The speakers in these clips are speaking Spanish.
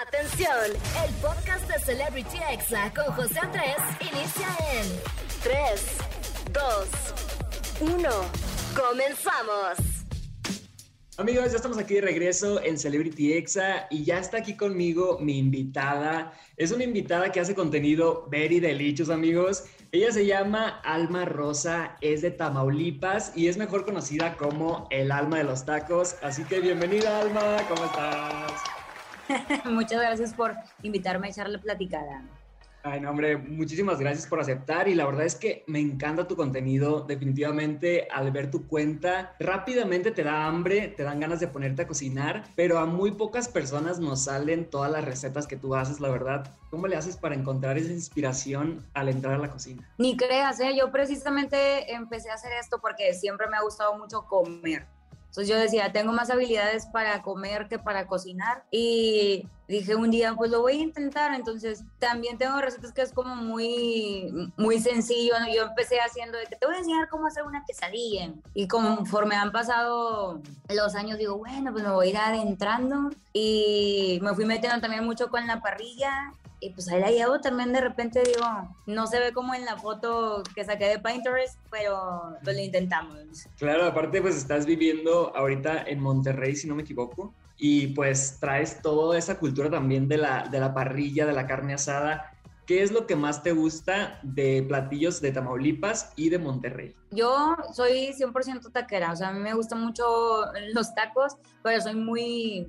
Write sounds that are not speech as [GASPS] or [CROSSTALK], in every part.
Atención, el podcast de Celebrity Exa con José Andrés inicia en 3, 2, 1. Comenzamos. Amigos, ya estamos aquí de regreso en Celebrity Exa y ya está aquí conmigo mi invitada. Es una invitada que hace contenido very delicious, amigos. Ella se llama Alma Rosa, es de Tamaulipas y es mejor conocida como el alma de los tacos. Así que bienvenida, Alma, ¿cómo estás? [LAUGHS] Muchas gracias por invitarme a echarle platicada. Ay, no, hombre, muchísimas gracias por aceptar y la verdad es que me encanta tu contenido. Definitivamente, al ver tu cuenta, rápidamente te da hambre, te dan ganas de ponerte a cocinar, pero a muy pocas personas nos salen todas las recetas que tú haces, la verdad. ¿Cómo le haces para encontrar esa inspiración al entrar a la cocina? Ni creas, ¿eh? yo precisamente empecé a hacer esto porque siempre me ha gustado mucho comer. Entonces yo decía, tengo más habilidades para comer que para cocinar. Y dije un día, pues lo voy a intentar. Entonces también tengo recetas que es como muy, muy sencillo. Yo empecé haciendo de que te voy a enseñar cómo hacer una quesadilla. Y conforme han pasado los años, digo, bueno, pues me voy a ir adentrando. Y me fui metiendo también mucho con la parrilla y pues ahí la llevo también de repente digo, no se ve como en la foto que saqué de Pinterest, pero pues lo intentamos. Claro, aparte pues estás viviendo ahorita en Monterrey, si no me equivoco, y pues traes toda esa cultura también de la, de la parrilla, de la carne asada. ¿Qué es lo que más te gusta de platillos de Tamaulipas y de Monterrey? Yo soy 100% taquera, o sea, a mí me gustan mucho los tacos, pero soy muy,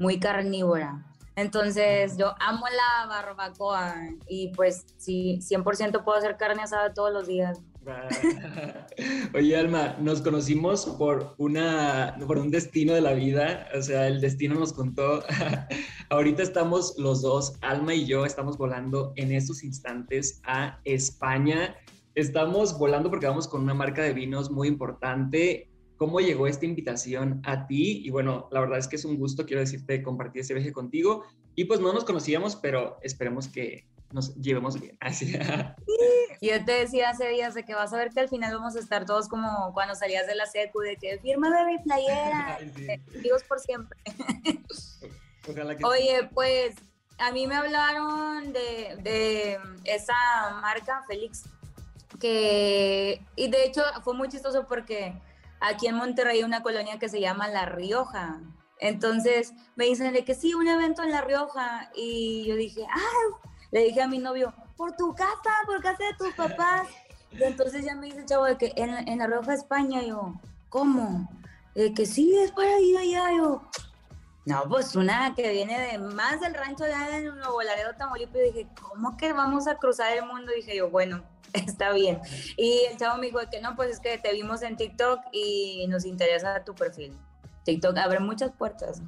muy carnívora. Entonces, yo amo la barbacoa y pues sí, 100% puedo hacer carne asada todos los días. [LAUGHS] Oye, Alma, nos conocimos por una por un destino de la vida, o sea, el destino nos contó. [LAUGHS] Ahorita estamos los dos, Alma y yo, estamos volando en estos instantes a España. Estamos volando porque vamos con una marca de vinos muy importante cómo llegó esta invitación a ti. Y bueno, la verdad es que es un gusto, quiero decirte, compartir este viaje contigo. Y pues no nos conocíamos, pero esperemos que nos llevemos bien. [LAUGHS] Así. Yo te decía hace días de que vas a ver que al final vamos a estar todos como cuando salías de la secu, de que firma de mi playera, [LAUGHS] Dios por siempre. [LAUGHS] Oye, pues a mí me hablaron de, de esa marca, Félix, que, y de hecho fue muy chistoso porque aquí en Monterrey hay una colonia que se llama La Rioja. Entonces me dicen de que sí, un evento en La Rioja. Y yo dije, ah, le dije a mi novio, por tu casa, por casa de tus papás. Y entonces ya me dice el chavo de que en, La Rioja, España, yo, ¿cómo? De que sí, es para allá. Yo, no, pues una que viene de más del rancho allá en Nuevo Laredo, Tamaulipas. Y dije, ¿cómo que vamos a cruzar el mundo? Y dije yo, bueno, [LAUGHS] está bien. Y el chavo me dijo que no, pues es que te vimos en TikTok y nos interesa tu perfil. TikTok abre muchas puertas.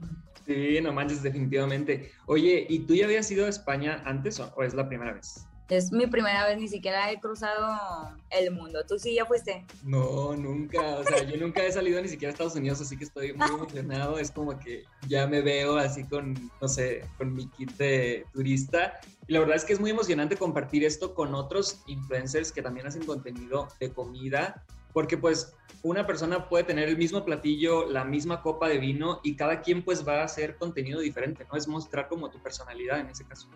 Sí, no manches, definitivamente. Oye, ¿y tú ya habías ido a España antes o es la primera vez? Es mi primera vez, ni siquiera he cruzado el mundo. ¿Tú sí ya fuiste? No, nunca. O sea, yo nunca he salido ni siquiera a Estados Unidos, así que estoy muy emocionado. Es como que ya me veo así con, no sé, con mi kit de turista. Y la verdad es que es muy emocionante compartir esto con otros influencers que también hacen contenido de comida, porque pues una persona puede tener el mismo platillo, la misma copa de vino y cada quien pues va a hacer contenido diferente, ¿no? Es mostrar como tu personalidad en ese caso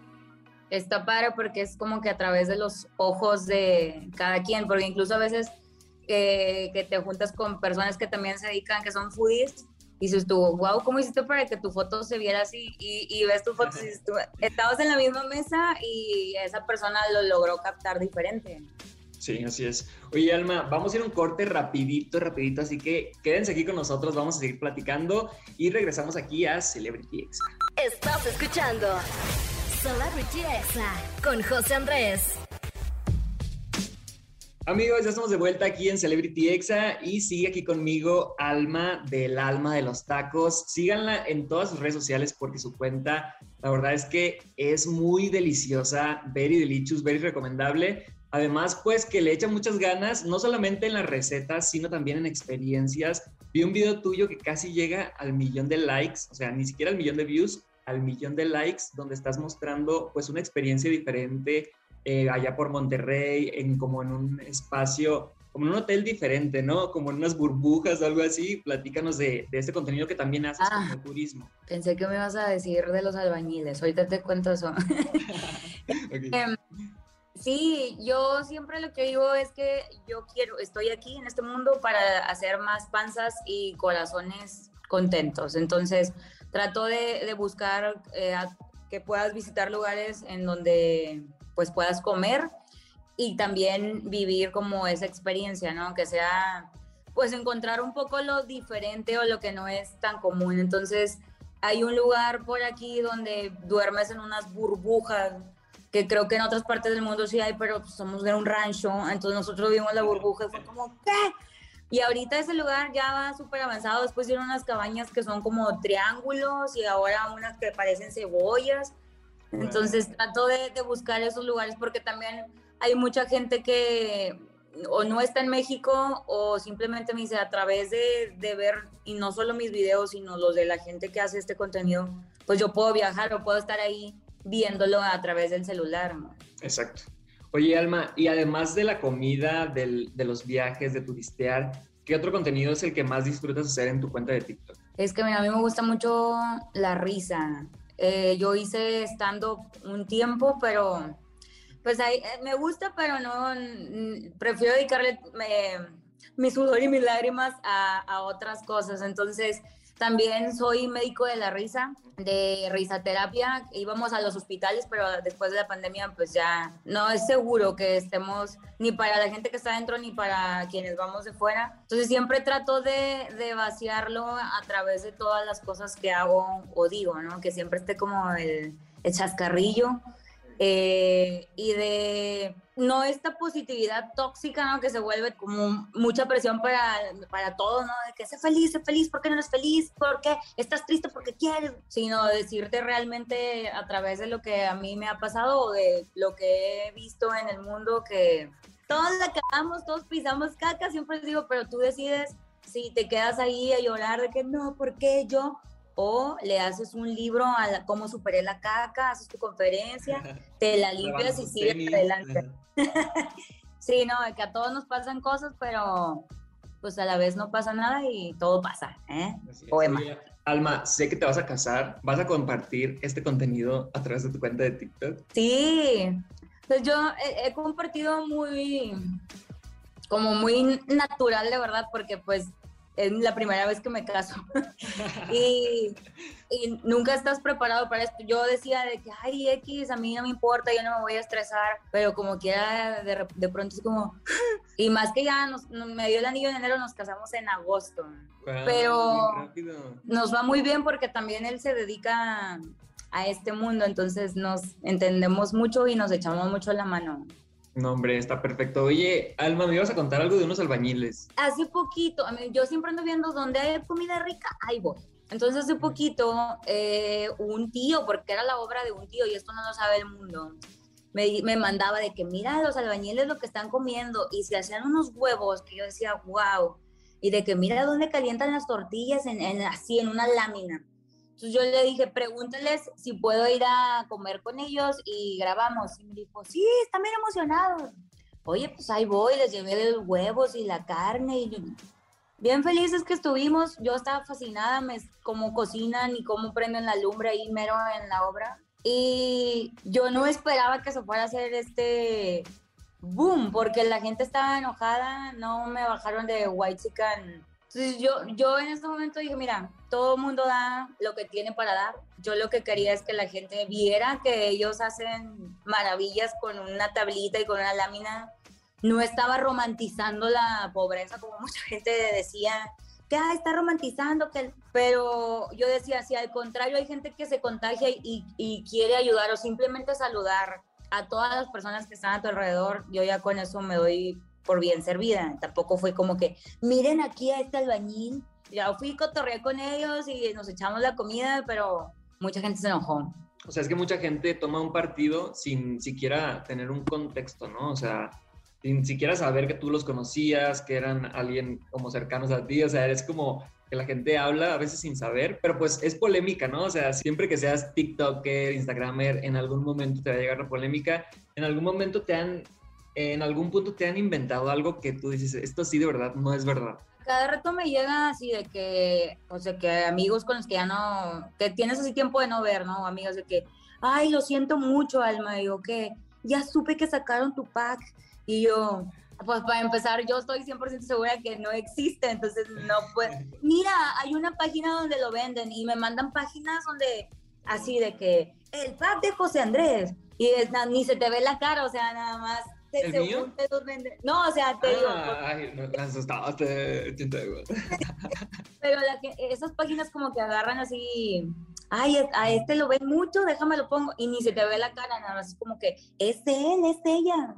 está padre porque es como que a través de los ojos de cada quien, porque incluso a veces eh, que te juntas con personas que también se dedican, que son foodies, y dices tú, wow, ¿cómo hiciste para que tu foto se viera así? Y, ves tu foto y dices tú, estabas en la misma mesa y esa persona lo logró captar diferente. Sí, así es. Oye, Alma, vamos a ir un corte rapidito, rapidito, así que quédense aquí con nosotros, vamos a seguir platicando y regresamos aquí a Celebrity X. Estás escuchando Celebrity Exa con José Andrés. Amigos, ya estamos de vuelta aquí en Celebrity Exa y sigue aquí conmigo Alma del Alma de los Tacos. Síganla en todas sus redes sociales porque su cuenta, la verdad es que es muy deliciosa, very delicious, very recomendable. Además, pues que le echa muchas ganas, no solamente en las recetas, sino también en experiencias. Vi un video tuyo que casi llega al millón de likes, o sea, ni siquiera al millón de views, al millón de likes, donde estás mostrando pues una experiencia diferente eh, allá por Monterrey, en como en un espacio como en un hotel diferente, ¿no? Como en unas burbujas o algo así. Platícanos de, de este contenido que también haces Ah. como turismo. Pensé que me ibas a decir de los albañiles. Ahorita te cuento eso. [LAUGHS] [LAUGHS] Ok. Em, Sí, yo siempre lo que digo es que yo quiero, estoy aquí en este mundo para hacer más panzas y corazones contentos. Entonces, trato de, de buscar eh, que puedas visitar lugares en donde pues puedas comer y también vivir como esa experiencia, ¿no? Que sea, pues encontrar un poco lo diferente o lo que no es tan común. Entonces, hay un lugar por aquí donde duermes en unas burbujas que creo que en otras partes del mundo sí hay, pero somos de un rancho, entonces nosotros vimos la burbuja y fue como, ¿qué? Y ahorita ese lugar ya va súper avanzado, después tiene unas cabañas que son como triángulos y ahora unas que parecen cebollas. Entonces trato de, de buscar esos lugares porque también hay mucha gente que o no está en México o simplemente me dice a través de, de ver, y no solo mis videos, sino los de la gente que hace este contenido, pues yo puedo viajar o puedo estar ahí viéndolo a través del celular. ¿no? Exacto. Oye, Alma, y además de la comida, de los viajes, de turistear, ¿qué otro contenido es el que más disfrutas hacer en tu cuenta de TikTok? Es que a mí me gusta mucho la risa. Eh, yo hice stand-up un tiempo, pero pues ahí, eh, me gusta, pero no, n- prefiero dedicarle me- mi sudor y mis lágrimas a otras cosas. Entonces, también soy médico de la risa, de risaterapia. Íbamos a los hospitales, pero después de la pandemia, pues ya no es seguro que estemos ni para la gente que está dentro ni para quienes vamos de fuera. Entonces, siempre trato de, vaciarlo a través de todas las cosas que hago o digo, ¿no? Que siempre esté como el chascarrillo eh, y de no esta positividad tóxica, ¿no? Que se vuelve como mucha presión para, para todo, ¿no? De que sé feliz, sé feliz, ¿por qué no eres feliz? ¿Por qué estás triste? porque quieres? Sino decirte realmente a través de lo que a mí me ha pasado o de lo que he visto en el mundo que todos la cagamos, todos pisamos caca, siempre digo, pero tú decides si te quedas ahí a llorar de que no, ¿por qué yo? O le haces un libro a la- cómo superé la caca, haces tu conferencia, [LAUGHS] te la limpias y sigues adelante. [LAUGHS] [LAUGHS] Sí, no, que a todos nos pasan cosas, pero pues a la vez no pasa nada y todo pasa, ¿eh? Poema. Alma, sé que te vas a casar. ¿Vas a compartir este contenido a través de tu cuenta de TikTok? Sí, pues yo he, he compartido muy, como muy natural, de verdad, porque pues es la primera vez que me caso [LAUGHS] y, y nunca estás preparado para esto. Yo decía de que, ay, X, a mí no me importa, yo no me voy a estresar, pero como quiera, de, de pronto es como, [GASPS] y más que ya nos, nos- me dio el anillo en enero, nos casamos en agosto. Wow, Pero- nos va muy bien porque también él se dedica a este mundo, entonces nos entendemos mucho y nos echamos mucho la mano. No, hombre, está perfecto. Oye, Alma, me ibas a contar algo de unos albañiles. Hace poquito, yo siempre ando viendo dónde hay comida rica, ahí voy. Entonces hace poquito eh, un tío, porque era la obra de un tío y esto no lo sabe el mundo, me, me mandaba de que mira los albañiles lo que están comiendo y se hacían unos huevos que yo decía, wow, y de que mira dónde calientan las tortillas en, en- así en una lámina. Entonces yo le dije, pregúntales si puedo ir a comer con ellos y grabamos. Y me dijo, sí, están bien emocionados. Oye, pues ahí voy, les llevé los huevos y la carne y yo- bien felices que estuvimos. Yo estaba fascinada, me, cómo cocinan y cómo prenden la lumbre ahí mero en la obra. Y yo no esperaba que se fuera a hacer este boom, porque la gente estaba enojada, no me bajaron de White Chicken. Yo, yo en ese momento dije, mira, todo mundo da lo que tiene para dar. Yo lo que quería es que la gente viera que ellos hacen maravillas con una tablita y con una lámina. No estaba romantizando la pobreza como [LAUGHS] mucha gente decía, que ah, está romantizando, que... pero yo decía, si al contrario hay gente que se contagia y, y quiere ayudar o simplemente saludar a todas las personas que están a tu alrededor, yo ya con eso me doy por bien servida. Tampoco fue como que, miren aquí a este albañil. Ya fui, cotorreé con ellos y nos echamos la comida, pero mucha gente se enojó. O sea, es que mucha gente toma un partido sin siquiera tener un contexto, ¿no? O sea, sin siquiera saber que tú los conocías, que eran alguien como cercanos a ti. O sea, eres como que la gente habla a veces sin saber, pero pues es polémica, ¿no? O sea, siempre que seas TikToker, Instagramer, en algún momento te va a llegar la polémica. En algún momento te han ¿en algún punto te han inventado algo que tú dices, esto sí de verdad no es verdad? Cada rato me llega así de que, o sea, que amigos con los que ya no, que tienes así tiempo de no ver, ¿no? Amigos de que, ay, lo siento mucho, Alma, digo que ya supe que sacaron tu pack y yo, pues para empezar, yo estoy 100% segura que no existe, entonces no puede. [LAUGHS] Mira, hay una página donde lo venden y me mandan páginas donde, así de que, el pack de José Andrés, y ni se te ve la cara, o sea, nada más. ¿El mío? No, o sea, te digo. Ay, me asustaste, [LAUGHS] Pero la que, esas páginas como que agarran así, ay, a este lo ven mucho, déjame lo pongo, y ni se te ve la cara, nada más es como que, es él, es ella.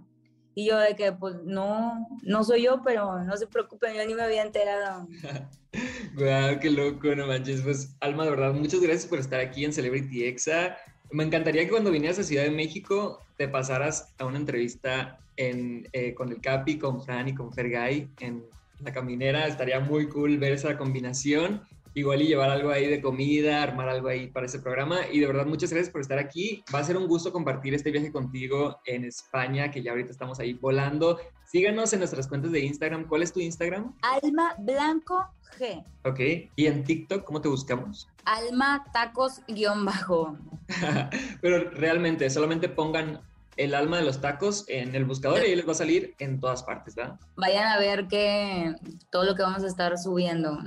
Y yo de que, pues, no, no soy yo, pero no se preocupen, yo ni me había enterado. [LAUGHS] Guau, qué loco, no manches. Pues, Alma, de verdad, muchas gracias por estar aquí en Celebrity Exa. Me encantaría que cuando vinieras a Ciudad de México te pasaras a una entrevista en, eh, con el Capi, con Fran y con Fergay en la caminera. Estaría muy cool ver esa combinación igual y llevar algo ahí de comida, armar algo ahí para ese programa. Y de verdad, muchas gracias por estar aquí. Va a ser un gusto compartir este viaje contigo en España, que ya ahorita estamos ahí volando. Síganos en nuestras cuentas de Instagram. ¿Cuál es tu Instagram? Alma Blanco G. Ok. ¿Y en TikTok cómo te buscamos? Alma Tacos guion bajo. [LAUGHS] Pero realmente, solamente pongan el alma de los tacos en el buscador y ahí les va a salir en todas partes, ¿verdad? Vayan a ver que todo lo que vamos a estar subiendo.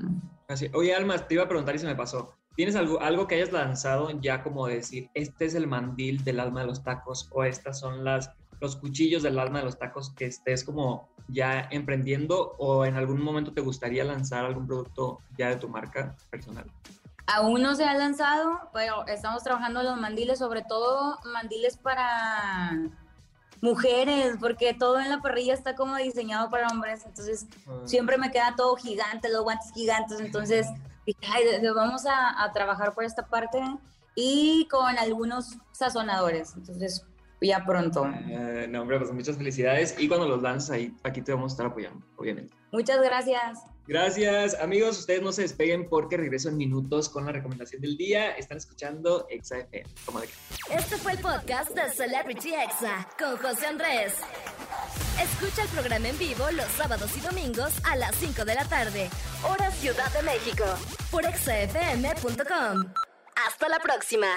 Oye, Alma, te iba a preguntar y se me pasó. ¿Tienes algo, algo que hayas lanzado ya como decir, este es el mandil del alma de los tacos o estas son las, los cuchillos del alma de los tacos que estés como ya emprendiendo o en algún momento te gustaría lanzar algún producto ya de tu marca personal? Aún no se ha lanzado, pero estamos trabajando los mandiles, sobre todo mandiles para mujeres, porque todo en la parrilla está como diseñado para hombres, entonces ah. siempre me queda todo gigante, los guantes gigantes, entonces vamos a, trabajar por esta parte y con algunos sazonadores, entonces ya pronto. Eh, no, hombre, pues muchas felicidades y cuando los lanzas ahí, aquí te vamos a estar apoyando, obviamente. Muchas gracias. Gracias, amigos. Ustedes no se despeguen porque regreso en minutos con la recomendación del día. Están escuchando Exa FM. Este fue el podcast de Celebrity Exa con José Andrés. Escucha el programa en vivo los sábados y domingos a las 5 de la tarde, hora Ciudad de México, por exafm.com. Hasta la próxima.